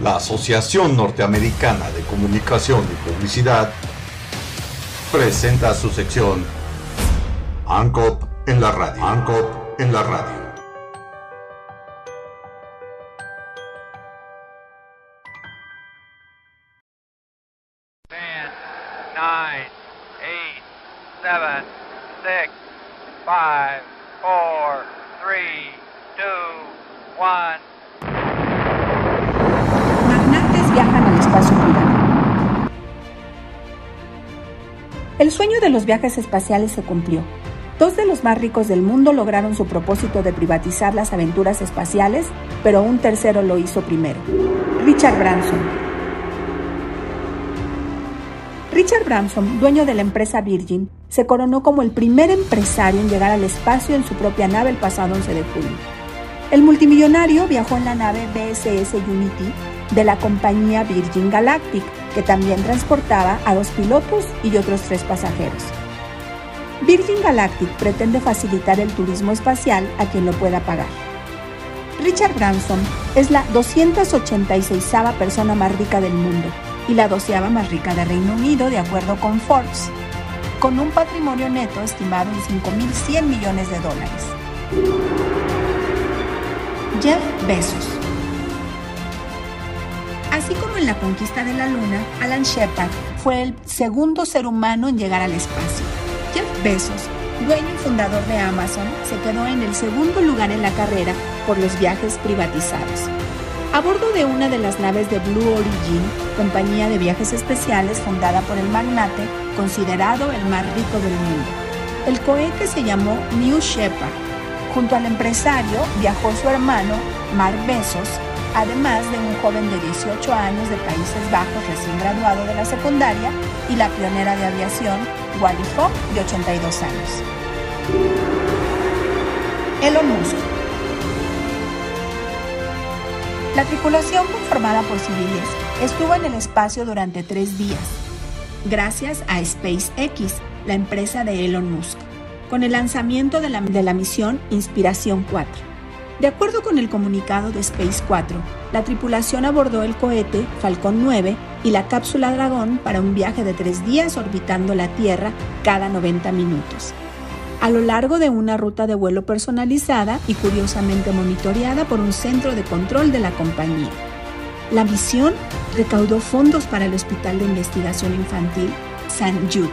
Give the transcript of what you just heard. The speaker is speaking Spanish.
La Asociación Norteamericana de Comunicación y Publicidad presenta su sección ANCOP en la radio. ANCOP en la radio. Ten, nine, eight, seven, six, five, four, three, two, one. Viajan al espacio privado. El sueño de los viajes espaciales se cumplió. Dos de los más ricos del mundo lograron su propósito de privatizar las aventuras espaciales, pero un tercero lo hizo primero. Richard Branson. Richard Branson, dueño de la empresa Virgin, se coronó como el primer empresario en llegar al espacio en su propia nave el pasado 11 de julio. El multimillonario viajó en la nave BSS Unity de la compañía Virgin Galactic, que también transportaba a dos pilotos y otros tres pasajeros. Virgin Galactic pretende facilitar el turismo espacial a quien lo pueda pagar. Richard Branson es la 286 persona más rica del mundo y la doceava más rica de Reino Unido, de acuerdo con Forbes, con un patrimonio neto estimado en 5.100 millones de dólares. Jeff Bezos. Así como en la conquista de la Luna, Alan Shepard fue el segundo ser humano en llegar al espacio. Jeff Bezos, dueño y fundador de Amazon, se quedó en el segundo lugar en la carrera por los viajes privatizados. A bordo de una de las naves de Blue Origin, compañía de viajes especiales fundada por el magnate, considerado el más rico del mundo. El cohete se llamó New Shepard. Junto al empresario viajó su hermano, Mark Bezos, además de un joven de 18 años de Países Bajos recién graduado de la secundaria y la pionera de aviación, Wally Fogg, de 82 años. Elon Musk. La tripulación conformada por civiles estuvo en el espacio durante tres días, gracias a SpaceX, la empresa de Elon Musk, con el lanzamiento de la, de la misión Inspiración 4. De acuerdo con el comunicado de Space 4, la tripulación abordó el cohete Falcon 9 y la cápsula Dragón para un viaje de tres días orbitando la Tierra cada 90 minutos a lo largo de una ruta de vuelo personalizada y curiosamente monitoreada por un centro de control de la compañía. La misión recaudó fondos para el Hospital de Investigación Infantil St. Jude.